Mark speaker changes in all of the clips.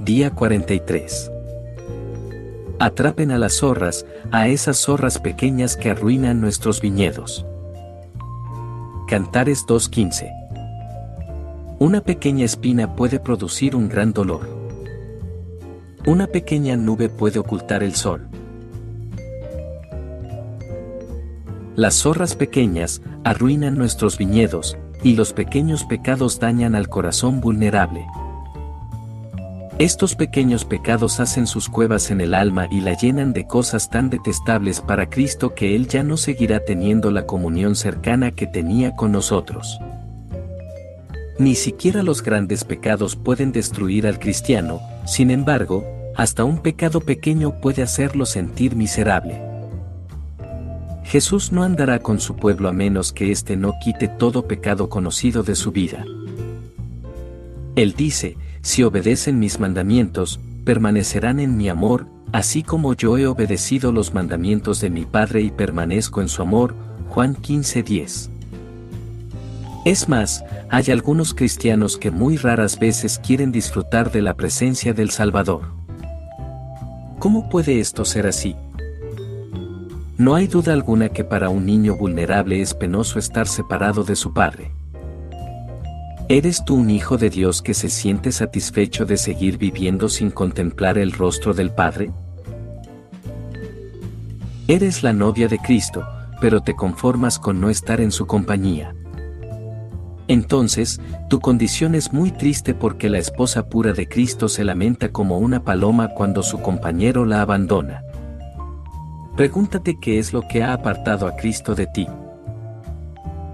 Speaker 1: día 43. Atrapen a las zorras, a esas zorras pequeñas que arruinan nuestros viñedos. Cantares 2.15. Una pequeña espina puede producir un gran dolor. Una pequeña nube puede ocultar el sol. Las zorras pequeñas arruinan nuestros viñedos, y los pequeños pecados dañan al corazón vulnerable. Estos pequeños pecados hacen sus cuevas en el alma y la llenan de cosas tan detestables para Cristo que Él ya no seguirá teniendo la comunión cercana que tenía con nosotros. Ni siquiera los grandes pecados pueden destruir al cristiano, sin embargo, hasta un pecado pequeño puede hacerlo sentir miserable. Jesús no andará con su pueblo a menos que éste no quite todo pecado conocido de su vida. Él dice, si obedecen mis mandamientos, permanecerán en mi amor, así como yo he obedecido los mandamientos de mi Padre y permanezco en su amor. Juan 15:10. Es más, hay algunos cristianos que muy raras veces quieren disfrutar de la presencia del Salvador. ¿Cómo puede esto ser así? No hay duda alguna que para un niño vulnerable es penoso estar separado de su padre. ¿Eres tú un hijo de Dios que se siente satisfecho de seguir viviendo sin contemplar el rostro del Padre? Eres la novia de Cristo, pero te conformas con no estar en su compañía. Entonces, tu condición es muy triste porque la esposa pura de Cristo se lamenta como una paloma cuando su compañero la abandona. Pregúntate qué es lo que ha apartado a Cristo de ti.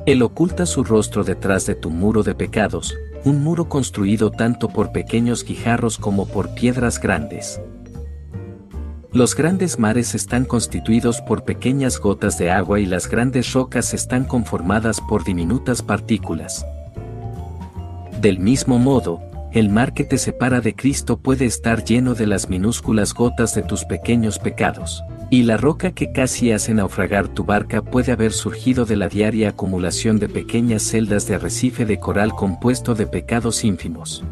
Speaker 1: Él oculta su rostro detrás de tu muro de pecados, un muro construido tanto por pequeños guijarros como por piedras grandes. Los grandes mares están constituidos por pequeñas gotas de agua y las grandes rocas están conformadas por diminutas partículas. Del mismo modo, el mar que te separa de Cristo puede estar lleno de las minúsculas gotas de tus pequeños pecados. Y la roca que casi hace naufragar tu barca puede haber surgido de la diaria acumulación de pequeñas celdas de arrecife de coral compuesto de pecados ínfimos.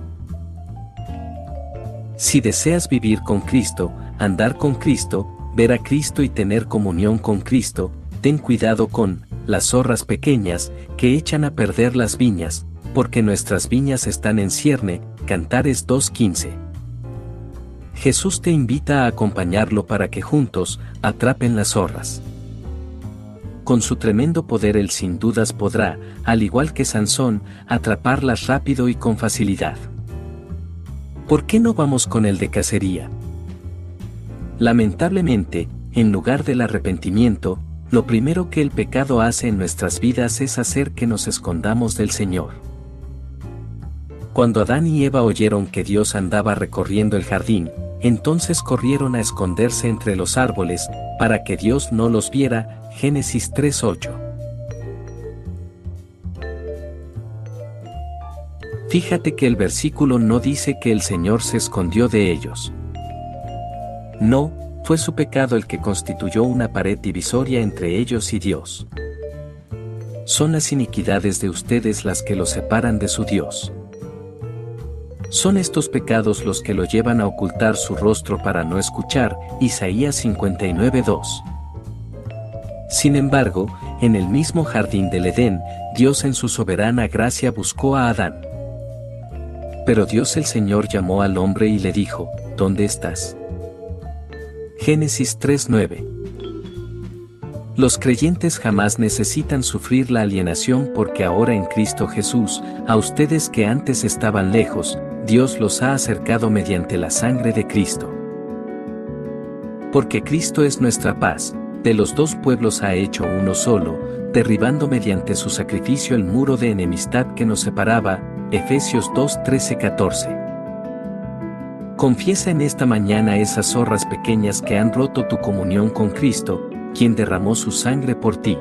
Speaker 1: Si deseas vivir con Cristo, andar con Cristo, ver a Cristo y tener comunión con Cristo, ten cuidado con las zorras pequeñas que echan a perder las viñas, porque nuestras viñas están en cierne, Cantares 2.15. Jesús te invita a acompañarlo para que juntos atrapen las zorras. Con su tremendo poder él sin dudas podrá, al igual que Sansón, atraparlas rápido y con facilidad. ¿Por qué no vamos con el de cacería? Lamentablemente, en lugar del arrepentimiento, lo primero que el pecado hace en nuestras vidas es hacer que nos escondamos del Señor. Cuando Adán y Eva oyeron que Dios andaba recorriendo el jardín, entonces corrieron a esconderse entre los árboles, para que Dios no los viera. Génesis 3.8. Fíjate que el versículo no dice que el Señor se escondió de ellos. No, fue su pecado el que constituyó una pared divisoria entre ellos y Dios. Son las iniquidades de ustedes las que los separan de su Dios. Son estos pecados los que lo llevan a ocultar su rostro para no escuchar, Isaías 59.2. Sin embargo, en el mismo jardín del Edén, Dios en su soberana gracia buscó a Adán. Pero Dios el Señor llamó al hombre y le dijo, ¿Dónde estás? Génesis 3.9 Los creyentes jamás necesitan sufrir la alienación porque ahora en Cristo Jesús, a ustedes que antes estaban lejos, Dios los ha acercado mediante la sangre de Cristo. Porque Cristo es nuestra paz, de los dos pueblos ha hecho uno solo, derribando mediante su sacrificio el muro de enemistad que nos separaba, Efesios 2 13 14. Confiesa en esta mañana esas zorras pequeñas que han roto tu comunión con Cristo, quien derramó su sangre por ti.